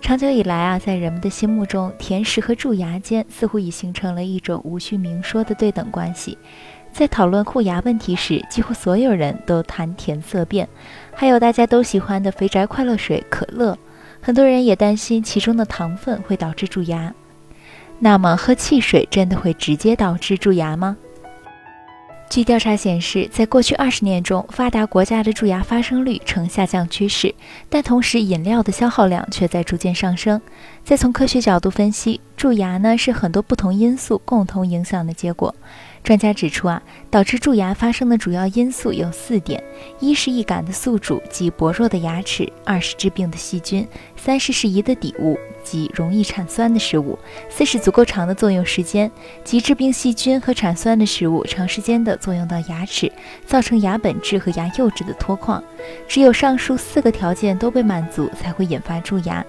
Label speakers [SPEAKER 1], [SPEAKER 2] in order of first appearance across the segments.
[SPEAKER 1] 长久以来啊，在人们的心目中，甜食和蛀牙间似乎已形成了一种无需明说的对等关系。在讨论护牙问题时，几乎所有人都谈甜色变，还有大家都喜欢的肥宅快乐水可乐。很多人也担心其中的糖分会导致蛀牙。那么，喝汽水真的会直接导致蛀牙吗？据调查显示，在过去二十年中，发达国家的蛀牙发生率呈下降趋势，但同时饮料的消耗量却在逐渐上升。再从科学角度分析，蛀牙呢是很多不同因素共同影响的结果。专家指出啊，导致蛀牙发生的主要因素有四点：一是易感的宿主及薄弱的牙齿；二是致病的细菌；三是适宜的底物及容易产酸的食物；四是足够长的作用时间，即致病细菌和产酸的食物长时间的作用到牙齿，造成牙本质和牙釉质的脱矿。只有上述四个条件都被满足，才会引发蛀牙。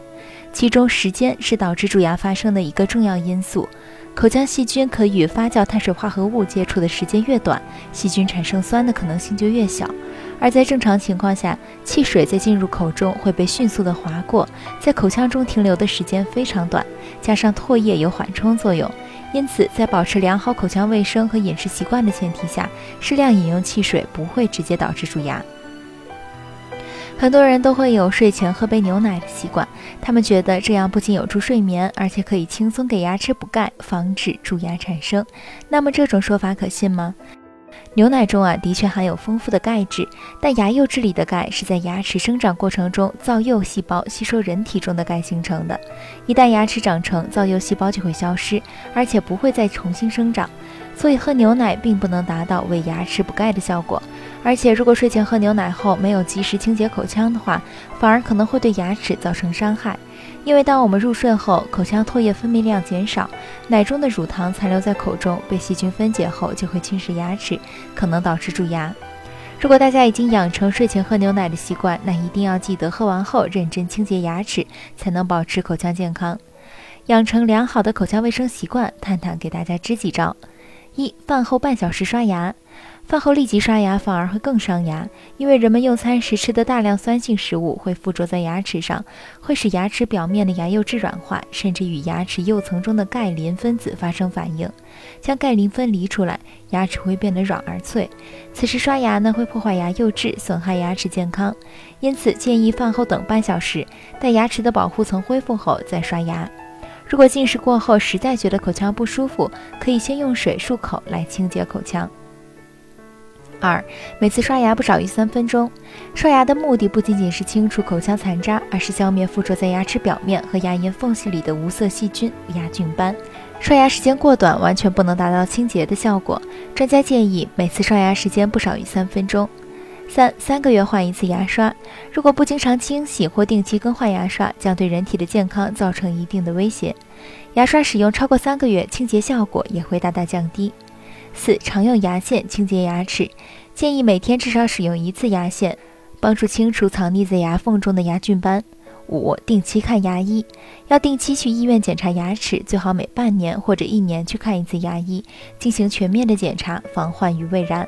[SPEAKER 1] 其中，时间是导致蛀牙发生的一个重要因素。口腔细菌可与发酵碳水化合物接触的时间越短，细菌产生酸的可能性就越小。而在正常情况下，汽水在进入口中会被迅速的划过，在口腔中停留的时间非常短，加上唾液有缓冲作用，因此在保持良好口腔卫生和饮食习惯的前提下，适量饮用汽水不会直接导致蛀牙。很多人都会有睡前喝杯牛奶的习惯，他们觉得这样不仅有助睡眠，而且可以轻松给牙齿补钙，防止蛀牙产生。那么这种说法可信吗？牛奶中啊的确含有丰富的钙质，但牙釉质里的钙是在牙齿生长过程中造釉细胞吸收人体中的钙形成的。一旦牙齿长成，造釉细胞就会消失，而且不会再重新生长。所以喝牛奶并不能达到为牙齿补钙的效果。而且，如果睡前喝牛奶后没有及时清洁口腔的话，反而可能会对牙齿造成伤害。因为当我们入睡后，口腔唾液分泌量减少，奶中的乳糖残留在口中，被细菌分解后就会侵蚀牙齿，可能导致蛀牙。如果大家已经养成睡前喝牛奶的习惯，那一定要记得喝完后认真清洁牙齿，才能保持口腔健康。养成良好的口腔卫生习惯，探探给大家支几招：一、饭后半小时刷牙。饭后立即刷牙反而会更伤牙，因为人们用餐时吃的大量酸性食物会附着在牙齿上，会使牙齿表面的牙釉质软化，甚至与牙齿釉层中的钙磷分子发生反应，将钙磷分离出来，牙齿会变得软而脆。此时刷牙呢会破坏牙釉质，损害牙齿健康，因此建议饭后等半小时，待牙齿的保护层恢复后再刷牙。如果进食过后实在觉得口腔不舒服，可以先用水漱口来清洁口腔。二，每次刷牙不少于三分钟。刷牙的目的不仅仅是清除口腔残渣，而是消灭附着在牙齿表面和牙龈缝隙里的无色细菌、牙菌斑。刷牙时间过短，完全不能达到清洁的效果。专家建议每次刷牙时间不少于三分钟。三，三个月换一次牙刷。如果不经常清洗或定期更换牙刷，将对人体的健康造成一定的威胁。牙刷使用超过三个月，清洁效果也会大大降低。四、常用牙线清洁牙齿，建议每天至少使用一次牙线，帮助清除藏匿在牙缝中的牙菌斑。五、定期看牙医，要定期去医院检查牙齿，最好每半年或者一年去看一次牙医，进行全面的检查，防患于未然。